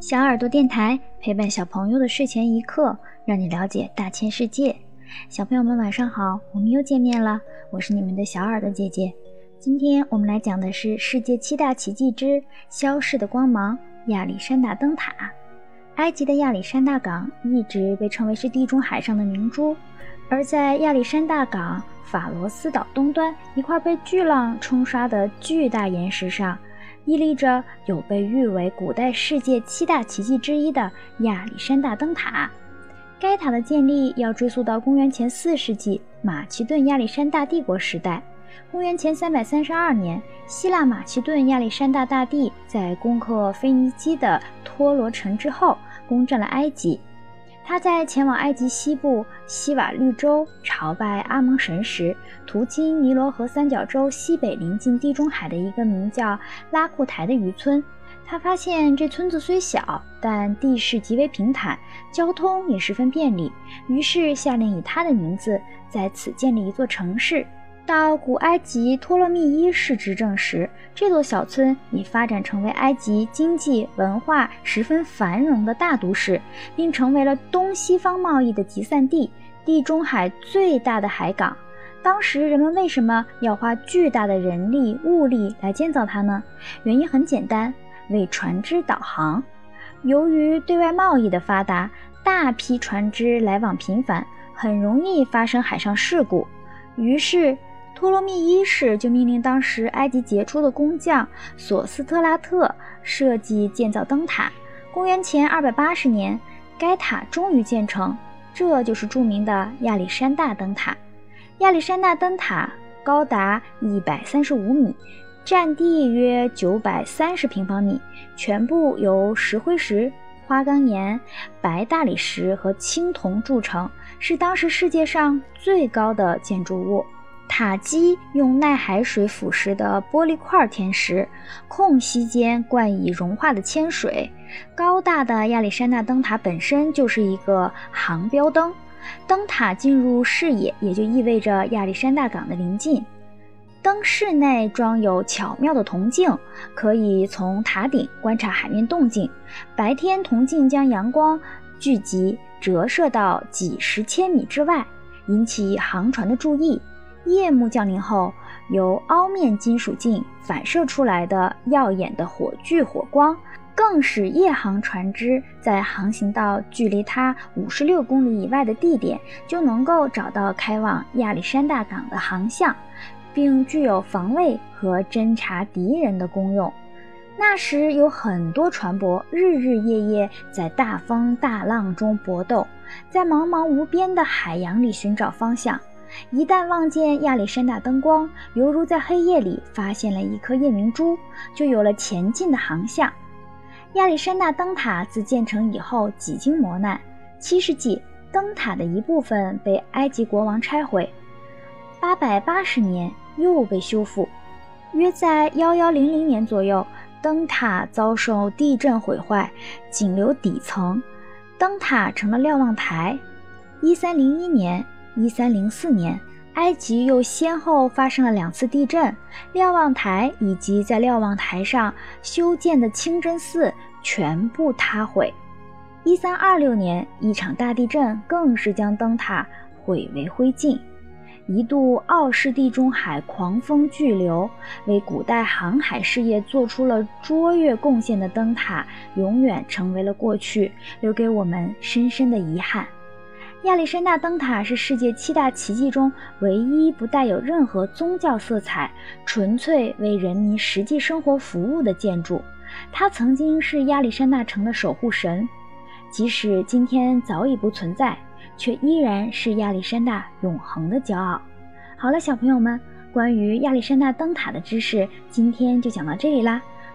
小耳朵电台陪伴小朋友的睡前一刻，让你了解大千世界。小朋友们晚上好，我们又见面了，我是你们的小耳朵姐姐。今天我们来讲的是世界七大奇迹之消逝的光芒——亚历山大灯塔。埃及的亚历山大港一直被称为是地中海上的明珠，而在亚历山大港法罗斯岛东端一块被巨浪冲刷的巨大岩石上。屹立着有被誉为古代世界七大奇迹之一的亚历山大灯塔。该塔的建立要追溯到公元前四世纪马其顿亚历山大帝国时代。公元前三百三十二年，希腊马其顿亚历山大大帝在攻克腓尼基的托罗城之后，攻占了埃及。他在前往埃及西部西瓦绿洲朝拜阿蒙神时，途经尼罗河三角洲西北临近地中海的一个名叫拉库台的渔村。他发现这村子虽小，但地势极为平坦，交通也十分便利，于是下令以他的名字在此建立一座城市。到古埃及托勒密一世执政时，这座小村已发展成为埃及经济文化十分繁荣的大都市，并成为了东西方贸易的集散地，地中海最大的海港。当时人们为什么要花巨大的人力物力来建造它呢？原因很简单，为船只导航。由于对外贸易的发达，大批船只来往频繁，很容易发生海上事故，于是。托罗密一世就命令当时埃及杰出的工匠索斯特拉特设计建造灯塔。公元前二百八十年，该塔终于建成，这就是著名的亚历山大灯塔。亚历山大灯塔高达一百三十五米，占地约九百三十平方米，全部由石灰石、花岗岩、白大理石和青铜铸成，是当时世界上最高的建筑物。塔基用耐海水腐蚀的玻璃块填实，空隙间灌以融化的铅水。高大的亚历山大灯塔本身就是一个航标灯，灯塔进入视野也就意味着亚历山大港的临近。灯室内装有巧妙的铜镜，可以从塔顶观察海面动静。白天，铜镜将阳光聚集折射到几十千米之外，引起航船的注意。夜幕降临后，由凹面金属镜反射出来的耀眼的火炬火光，更使夜航船只在航行到距离它五十六公里以外的地点，就能够找到开往亚历山大港的航向，并具有防卫和侦察敌人的功用。那时有很多船舶日日夜夜在大风大浪中搏斗，在茫茫无边的海洋里寻找方向。一旦望见亚历山大灯光，犹如在黑夜里发现了一颗夜明珠，就有了前进的航向。亚历山大灯塔自建成以后几经磨难，七世纪灯塔的一部分被埃及国王拆毁，八百八十年又被修复。约在幺幺零零年左右，灯塔遭受地震毁坏，仅留底层，灯塔成了瞭望台。一三零一年。一三零四年，埃及又先后发生了两次地震，瞭望台以及在瞭望台上修建的清真寺全部塌毁。一三二六年，一场大地震更是将灯塔毁为灰烬。一度傲视地中海狂风巨流，为古代航海事业做出了卓越贡献的灯塔，永远成为了过去，留给我们深深的遗憾。亚历山大灯塔是世界七大奇迹中唯一不带有任何宗教色彩、纯粹为人民实际生活服务的建筑。它曾经是亚历山大城的守护神，即使今天早已不存在，却依然是亚历山大永恒的骄傲。好了，小朋友们，关于亚历山大灯塔的知识，今天就讲到这里啦。